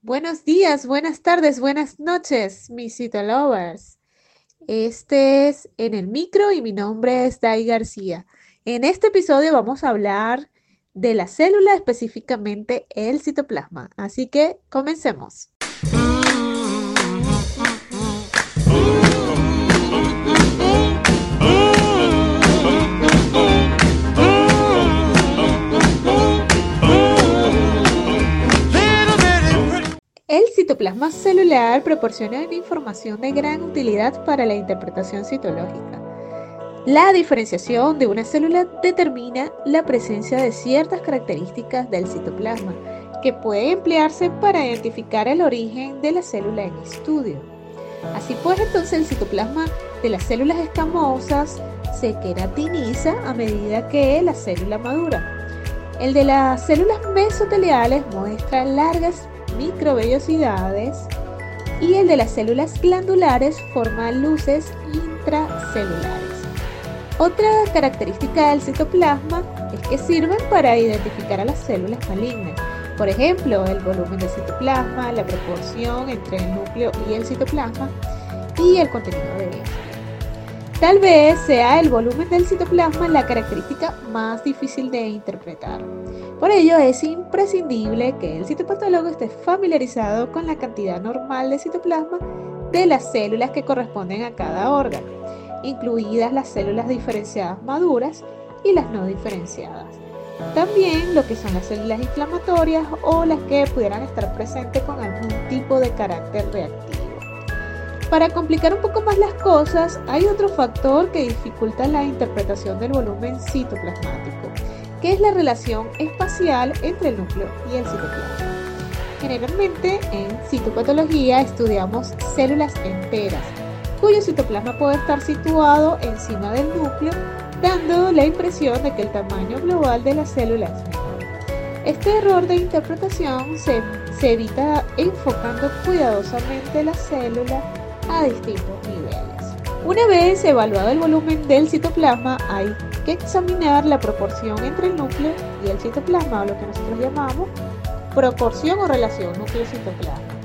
Buenos días, buenas tardes, buenas noches, mis citolovers. Este es En el Micro y mi nombre es Dai García. En este episodio vamos a hablar de la célula, específicamente el citoplasma. Así que comencemos. Citoplasma celular proporciona una información de gran utilidad para la interpretación citológica. La diferenciación de una célula determina la presencia de ciertas características del citoplasma que puede emplearse para identificar el origen de la célula en estudio. Así pues, entonces el citoplasma de las células escamosas se queratiniza a medida que la célula madura. El de las células mesoteliales muestra largas microvellosidades y el de las células glandulares forma luces intracelulares. Otra característica del citoplasma es que sirven para identificar a las células malignas. Por ejemplo, el volumen del citoplasma, la proporción entre el núcleo y el citoplasma y el contenido de. Tal vez sea el volumen del citoplasma la característica más difícil de interpretar. Por ello es imprescindible que el citopatólogo esté familiarizado con la cantidad normal de citoplasma de las células que corresponden a cada órgano, incluidas las células diferenciadas maduras y las no diferenciadas. También lo que son las células inflamatorias o las que pudieran estar presentes con algún tipo de carácter reactivo. Para complicar un poco más las cosas, hay otro factor que dificulta la interpretación del volumen citoplasmático, que es la relación espacial entre el núcleo y el citoplasma. Generalmente en citopatología estudiamos células enteras, cuyo citoplasma puede estar situado encima del núcleo, dando la impresión de que el tamaño global de la célula es menor. Este error de interpretación se, evita enfocando cuidadosamente la célula a distintos niveles. Una vez evaluado el volumen del citoplasma, hay que examinar la proporción entre el núcleo y el citoplasma, o lo que nosotros llamamos proporción o relación núcleo-citoplasma.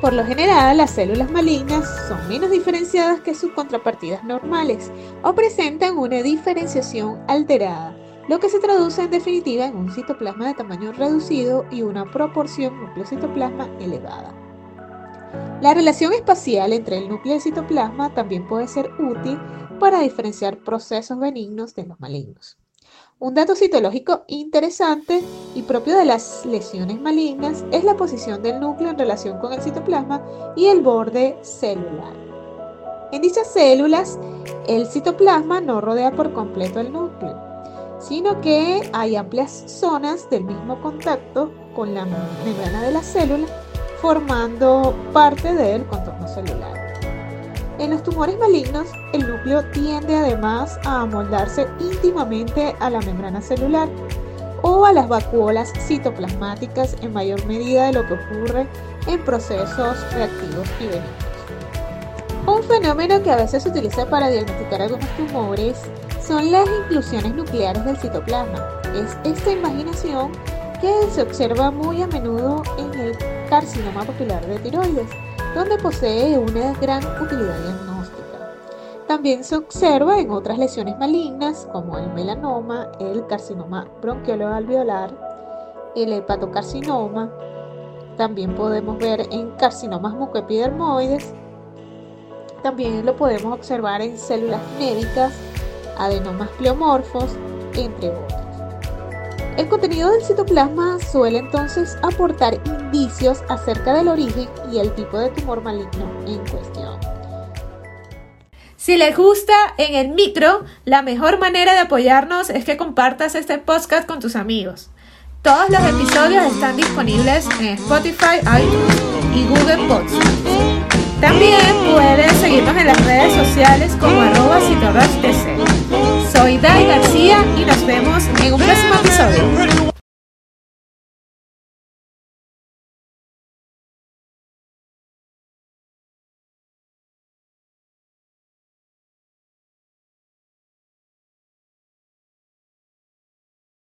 Por lo general, las células malignas son menos diferenciadas que sus contrapartidas normales o presentan una diferenciación alterada, lo que se traduce en definitiva en un citoplasma de tamaño reducido y una proporción núcleo-citoplasma elevada. La relación espacial entre el núcleo y el citoplasma también puede ser útil para diferenciar procesos benignos de los malignos. Un dato citológico interesante y propio de las lesiones malignas es la posición del núcleo en relación con el citoplasma y el borde celular. En dichas células, el citoplasma no rodea por completo el núcleo, sino que hay amplias zonas del mismo contacto con la membrana de la célula formando parte del contorno celular. En los tumores malignos, el núcleo tiende además a amoldarse íntimamente a la membrana celular o a las vacuolas citoplasmáticas en mayor medida de lo que ocurre en procesos reactivos y benignos. Un fenómeno que a veces se utiliza para diagnosticar algunos tumores son las inclusiones nucleares del citoplasma. Es esta imaginación que se observa muy a menudo en el carcinoma popular de tiroides, donde posee una gran utilidad diagnóstica. También se observa en otras lesiones malignas como el melanoma, el carcinoma bronquiolo-alveolar, el hepatocarcinoma. También podemos ver en carcinomas mucoepidermoides. También lo podemos observar en células médicas, adenomas pleomorfos, entre otros. El contenido del citoplasma suele entonces aportar indicios acerca del origen y el tipo de tumor maligno en cuestión. Si les gusta en el micro, la mejor manera de apoyarnos es que compartas este podcast con tus amigos. Todos los episodios están disponibles en Spotify, iTunes y Google Podcasts. También pueden seguirnos en las redes sociales como arroba